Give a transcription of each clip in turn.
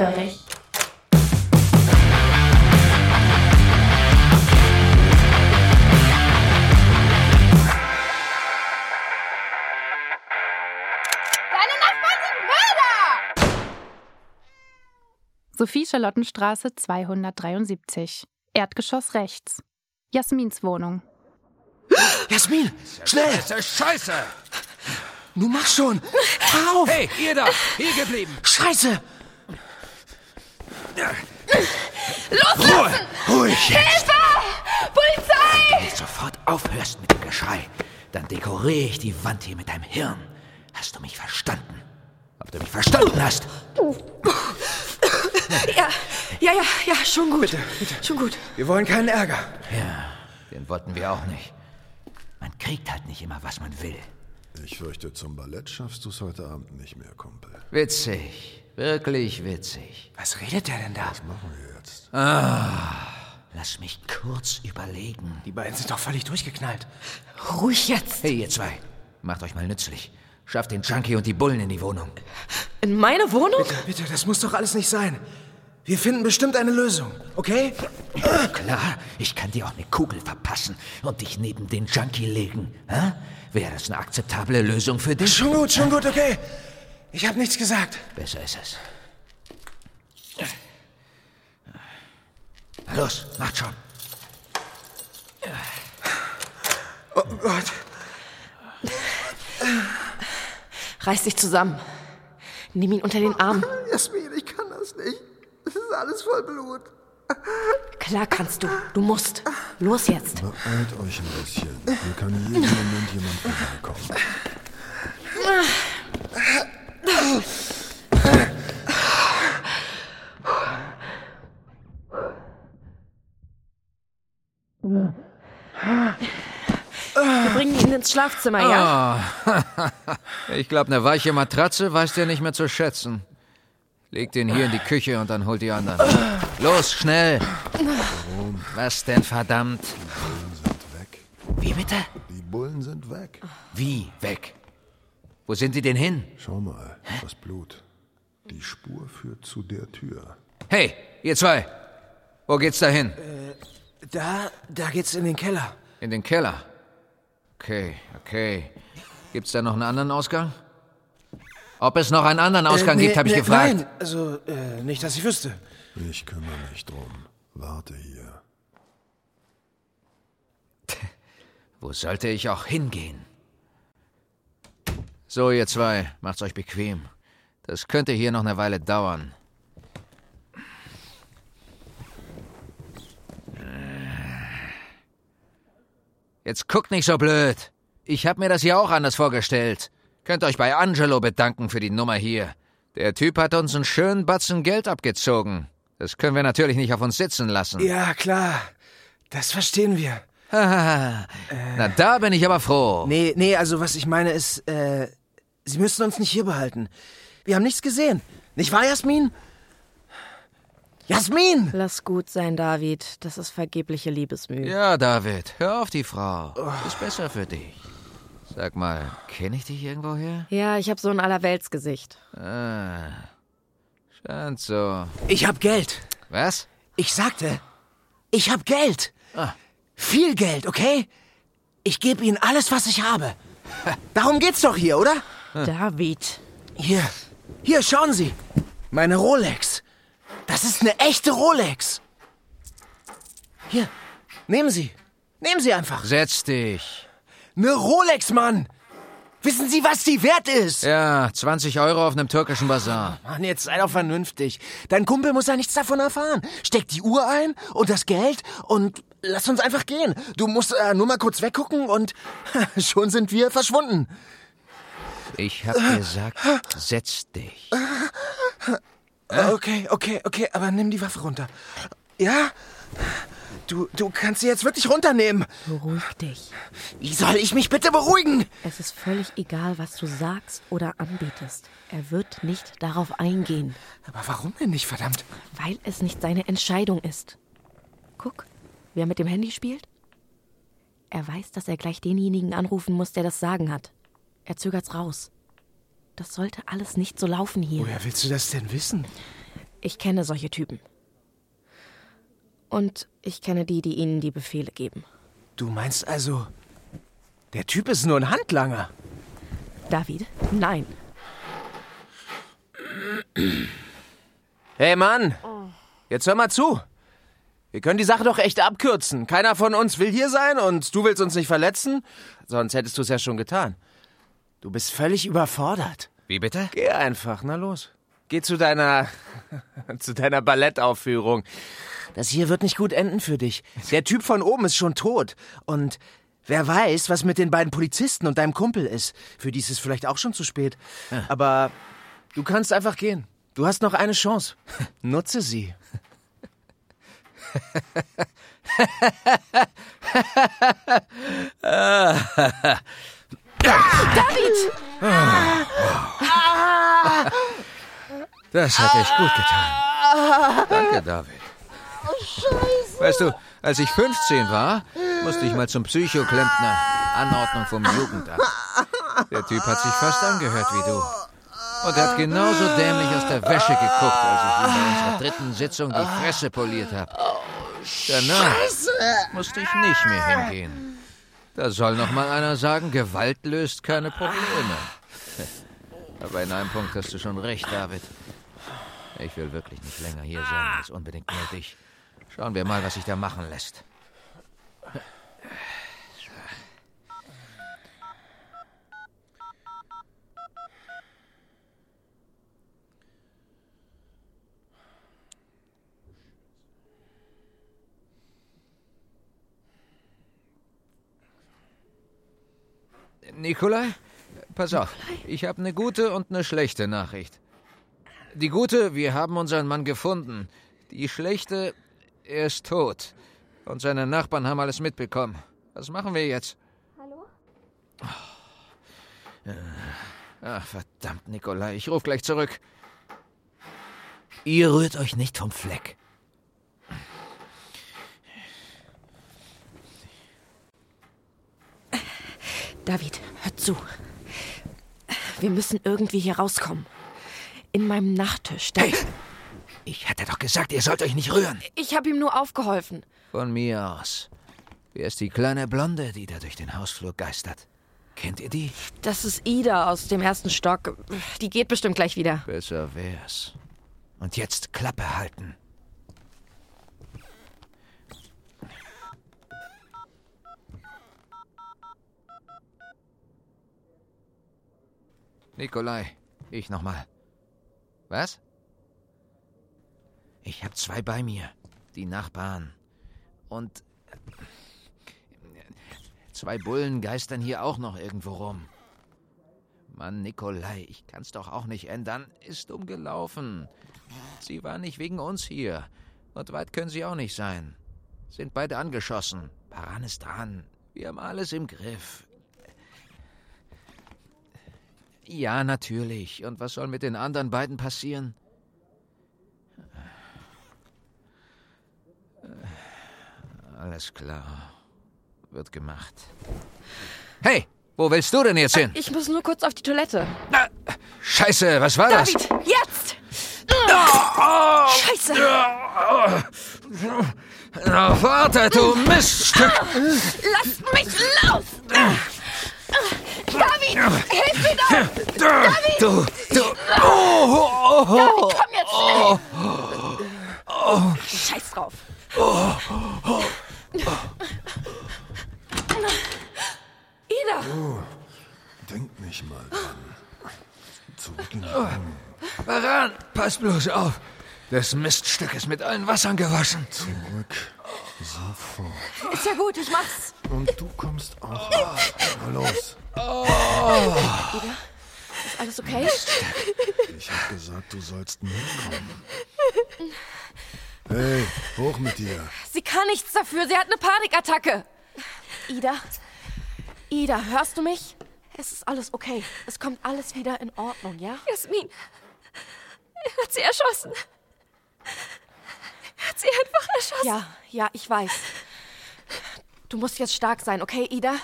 hellhörig. Deine Nachbarn sind Mörder! Sophie Charlottenstraße 273. Erdgeschoss rechts. Jasmins Wohnung. Jasmin, schnell! Scheiße, Scheiße! Nun mach schon! Hör auf! Hey, ihr da! Hier geblieben! Scheiße! Loslassen! Ruhig! Hilfe! Polizei! Wenn du sofort aufhörst mit dem Geschrei, dann dekoriere ich die Wand hier mit deinem Hirn. Hast du mich verstanden? Ob du mich verstanden hast? Ja, ja, ja, ja, schon gut. Schon gut. Wir wollen keinen Ärger. Ja, den wollten wir auch nicht. Man kriegt halt nicht immer, was man will. Ich fürchte, zum Ballett schaffst du es heute Abend nicht mehr, Kumpel. Witzig. Wirklich witzig. Was redet der denn da? Was machen wir jetzt? Lass mich kurz überlegen. Die beiden sind doch völlig durchgeknallt. Ruhig jetzt. Hey, ihr zwei. Macht euch mal nützlich. Schafft den Junkie und die Bullen in die Wohnung. In meine Wohnung? Bitte, das muss doch alles nicht sein. Wir finden bestimmt eine Lösung, okay? Klar, ich kann dir auch eine Kugel verpassen und dich neben den Junkie legen. Hä? Wäre das eine akzeptable Lösung für dich? Schon gut, schon gut, okay. Ich habe nichts gesagt. Besser ist es. Na los, macht schon. Oh Gott. Reiß dich zusammen. Nimm ihn unter den Arm. Jasmin, ich kann das nicht. Das ist alles voll Blut. Klar kannst du. Du musst. Los jetzt. Beeilt euch ein bisschen. Hier kann jeden Moment jemand vorbeikommen. Wir bringen ihn ins Schlafzimmer, ja? Ich glaube, eine weiche Matratze weiß der nicht mehr zu schätzen. Legt ihn hier in die Küche und dann holt die anderen. Los, schnell! Was denn, verdammt? Bullen sind weg. Wie bitte? Die Bullen sind weg. Wie weg? Wo sind die denn hin? Schau mal, das Blut. Die Spur führt zu der Tür. Hey, ihr zwei! Wo geht's da hin? Da, da geht's in den Keller. In den Keller. Okay, okay. Gibt's da noch einen anderen Ausgang? Ob es noch einen anderen Ausgang Äh, nee, gibt, habe ich nee, gefragt. Nein, also äh, nicht, dass ich wüsste. Ich kümmere mich drum. Warte hier. Wo sollte ich auch hingehen? So, ihr zwei, macht's euch bequem. Das könnte hier noch eine Weile dauern. Jetzt guckt nicht so blöd. Ich hab mir das hier auch anders vorgestellt. Könnt euch bei Angelo bedanken für die Nummer hier. Der Typ hat uns einen schönen Batzen Geld abgezogen. Das können wir natürlich nicht auf uns sitzen lassen. Ja, klar. Das verstehen wir. Haha. Na, da bin ich aber froh. Nee, nee, also was ich meine ist, äh, Sie müssen uns nicht hier behalten. Wir haben nichts gesehen. Nicht wahr, Jasmin? Jasmin! Lass gut sein, David. Das ist vergebliche Liebesmühe. Ja, David, hör auf die Frau. Ist besser für dich. Sag mal, kenne ich dich irgendwoher? Ja, ich habe so ein Allerweltsgesicht. Ah, scheint so. Ich hab Geld. Was? Ich sagte, ich hab Geld. Ah. Viel Geld, okay? Ich gebe Ihnen alles, was ich habe. Darum geht's doch hier, oder? David. Hier, hier, schauen Sie. Meine Rolex. Das ist eine echte Rolex. Hier, nehmen Sie. Nehmen Sie einfach. Setz dich. Eine Rolex, Mann. Wissen Sie, was die wert ist? Ja, 20 Euro auf einem türkischen Bazar. Mann, jetzt sei doch vernünftig. Dein Kumpel muss ja nichts davon erfahren. Steck die Uhr ein und das Geld und lass uns einfach gehen. Du musst äh, nur mal kurz weggucken und schon sind wir verschwunden. Ich hab gesagt, setz dich. Okay, okay, okay, aber nimm die Waffe runter. Ja? Du, du kannst sie jetzt wirklich runternehmen. Beruhig dich. Wie soll ich mich bitte beruhigen? Es ist völlig egal, was du sagst oder anbietest. Er wird nicht darauf eingehen, Aber warum denn nicht, verdammt? weil es nicht seine Entscheidung ist. Guck, wer mit dem Handy spielt. Er weiß, dass er gleich denjenigen anrufen muss, der das Sagen hat. Er zögert's raus. Das sollte alles nicht so laufen hier. Woher willst du das denn wissen? Ich kenne solche Typen. Und ich kenne die, die ihnen die Befehle geben. Du meinst also, der Typ ist nur ein Handlanger? David? Nein. Hey Mann, jetzt hör mal zu. Wir können die Sache doch echt abkürzen. Keiner von uns will hier sein und du willst uns nicht verletzen. Sonst hättest du es ja schon getan. Du bist völlig überfordert. Wie bitte? Geh einfach, na los. Geh zu deiner. zu deiner Ballettaufführung. Das hier wird nicht gut enden für dich. Der Typ von oben ist schon tot. Und wer weiß, was mit den beiden Polizisten und deinem Kumpel ist. Für die ist es vielleicht auch schon zu spät. Aber du kannst einfach gehen. Du hast noch eine Chance. Nutze sie. Das hat echt gut getan. Danke, David. Weißt du, als ich 15 war, musste ich mal zum Psychoklempner. Anordnung vom Jugendamt. Der Typ hat sich fast angehört wie du. Und er hat genauso dämlich aus der Wäsche geguckt, als ich ihm bei unserer dritten Sitzung die Fresse poliert habe. Danach musste ich nicht mehr hingehen. Da soll noch mal einer sagen, Gewalt löst keine Probleme. Aber in einem Punkt hast du schon recht, David. Ich will wirklich nicht länger hier sein als unbedingt nötig. Schauen wir mal, was sich da machen lässt. Nikolai, pass auf. Ich habe eine gute und eine schlechte Nachricht. Die gute, wir haben unseren Mann gefunden. Die schlechte, er ist tot. Und seine Nachbarn haben alles mitbekommen. Was machen wir jetzt? Hallo? Ach, verdammt, Nikolai, ich ruf gleich zurück. Ihr rührt euch nicht vom Fleck. David, hör zu. Wir müssen irgendwie hier rauskommen. In meinem Nachttisch. Da Hey! Ich hatte doch gesagt, ihr sollt euch nicht rühren. Ich habe ihm nur aufgeholfen. Von mir aus. Wer ist die kleine Blonde, die da durch den Hausflur geistert? Kennt ihr die? Das ist Ida aus dem ersten Stock. Die geht bestimmt gleich wieder. Besser wär's. Und jetzt Klappe halten. Nikolai, ich nochmal. Was? Ich hab zwei bei mir. Die Nachbarn. Und äh, zwei Bullen geistern hier auch noch irgendwo rum. Mann, Nikolai, ich kann's doch auch nicht ändern. Ist umgelaufen. Sie war nicht wegen uns hier. Und weit können sie auch nicht sein. Sind beide angeschossen. Paran ist dran. Wir haben alles im Griff. Ja, natürlich. Und was soll mit den anderen beiden passieren? Alles klar. Wird gemacht. Hey, wo willst du denn jetzt hin? Ich muss nur kurz auf die Toilette. Scheiße, was war das? David, jetzt! Scheiße! Na, warte, du Miststück! Lasst mich los! David, hilf mir doch! Du, du. Oh, oh, oh. Komm jetzt schnell! Scheiß drauf. Ida! Denk nicht mal dran. Zurück in Wohnung. Baran, pass bloß auf. Das Miststück ist mit allen Wassern gewaschen. Zurück. Sofort. Ist ja gut, ich mach's. Und du kommst auch. Na los. Ist alles okay? Ich hab gesagt, du sollst mitkommen. Hey, hoch mit dir. Sie kann nichts dafür. Sie hat eine Panikattacke. Ida? Ida, hörst du mich? Es ist alles okay. Es kommt alles wieder in Ordnung, ja? Jasmin, er hat sie erschossen. Hat sie einfach erschossen. Ja, ja, ich weiß. Du musst jetzt stark sein, okay, Ida?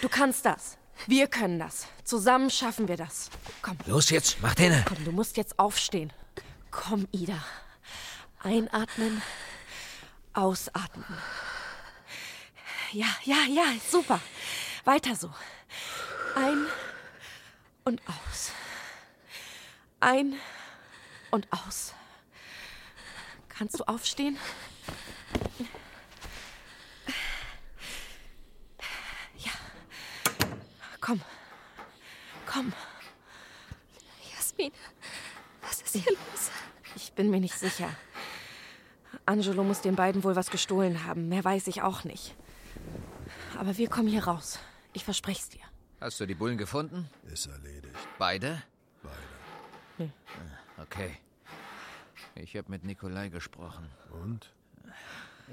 Du kannst das. Wir können das. Zusammen schaffen wir das. Komm, Los jetzt, mach den. komm, du musst jetzt aufstehen. Komm, Ida. Einatmen, ausatmen. Ja, ja, ja, super. Weiter so. Ein und aus. Ein und aus. Kannst du aufstehen? Ja. Komm. Komm. Jasmin, was ist hier los? Ich bin mir nicht sicher. Angelo muss den beiden wohl was gestohlen haben. Mehr weiß ich auch nicht. Aber wir kommen hier raus. Ich verspreche es dir. Hast du die Bullen gefunden? Ist erledigt. Beide? Beide. Okay. Ich habe mit Nikolai gesprochen. Und?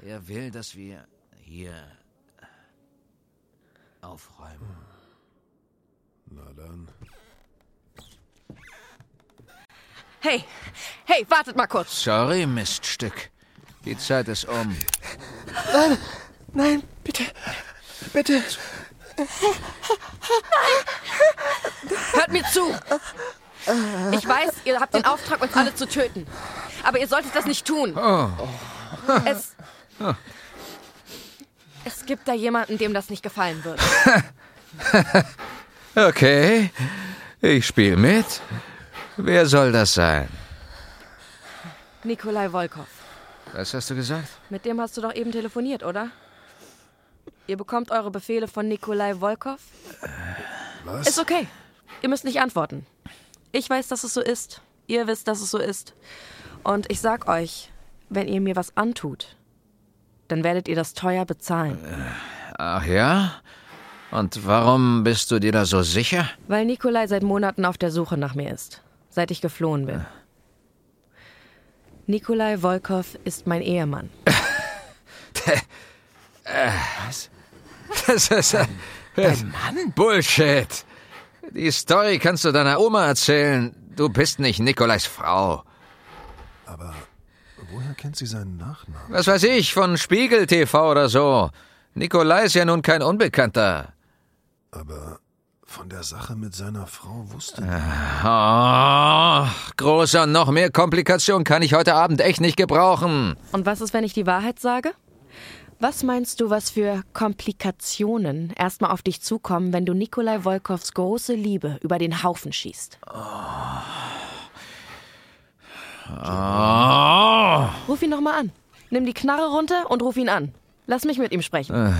Er will, dass wir hier aufräumen. Na dann. Hey, hey, wartet mal kurz. Sorry, Miststück. Die Zeit ist um. Nein, bitte. Bitte. Hört mir zu. Ich weiß, ihr habt den Auftrag, uns alle zu töten. Aber ihr solltet das nicht tun. Es. Es gibt da jemanden, dem das nicht gefallen wird. Okay. Ich spiele mit. Wer soll das sein? Nikolai Volkov. Was hast du gesagt? Mit dem hast du doch eben telefoniert, oder? Ihr bekommt eure Befehle von Nikolai Volkov? Was? Ist okay. Ihr müsst nicht antworten. Ich weiß, dass es so ist. Ihr wisst, dass es so ist. Und ich sag euch, wenn ihr mir was antut, dann werdet ihr das teuer bezahlen. Ach ja? Und warum bist du dir da so sicher? Weil Nikolai seit Monaten auf der Suche nach mir ist. Seit ich geflohen bin. Nikolai Volkov ist mein Ehemann. Das ist äh, Dein Mann? Bullshit. Die Story kannst du deiner Oma erzählen. Du bist nicht Nikolais Frau. Aber woher kennt sie seinen Nachnamen? Was weiß ich, von Spiegel TV oder so. Nikolai ist ja nun kein Unbekannter. Aber von der Sache mit seiner Frau wusste Oh, großer, noch mehr Komplikation kann ich heute Abend echt nicht gebrauchen. Und was ist, wenn ich die Wahrheit sage? Was meinst du, was für Komplikationen erstmal auf dich zukommen, wenn du Nikolai Volkovs große Liebe über den Haufen schießt? Oh, Ruf ihn noch mal an. Nimm die Knarre runter und ruf ihn an. Lass mich mit ihm sprechen.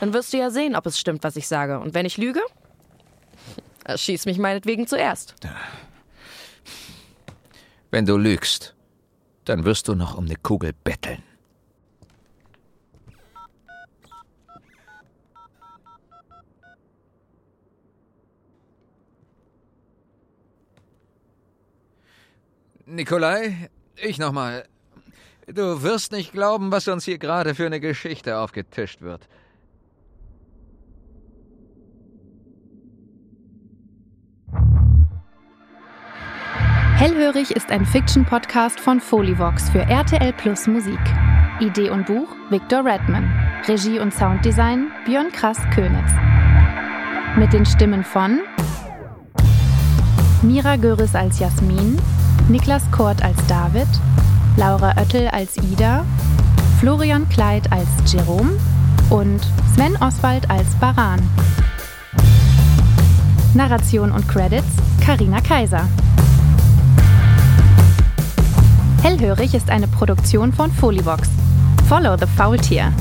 Dann wirst du ja sehen, ob es stimmt, was ich sage. Und wenn ich lüge, schieß mich meinetwegen zuerst. wenn du lügst, dann wirst du noch um eine Kugel betteln. Nikolai, ich nochmal. Du wirst nicht glauben, was uns hier gerade für eine Geschichte aufgetischt wird. Hellhörig ist ein Fiction-Podcast von Folivox für RTL Plus Musik. Idee und Buch Victor Redman. Regie und Sounddesign Björn Krass Könitz. Mit den Stimmen von Mira Göris als Jasmin, Niklas Kort als David, Laura Oettel als Ida, Florian Kleid als Jerome und Sven Oswald als Baran. Narration und Credits Karina Kaiser. Hellhörig ist eine Produktion von Folivox. Follow the Faultier.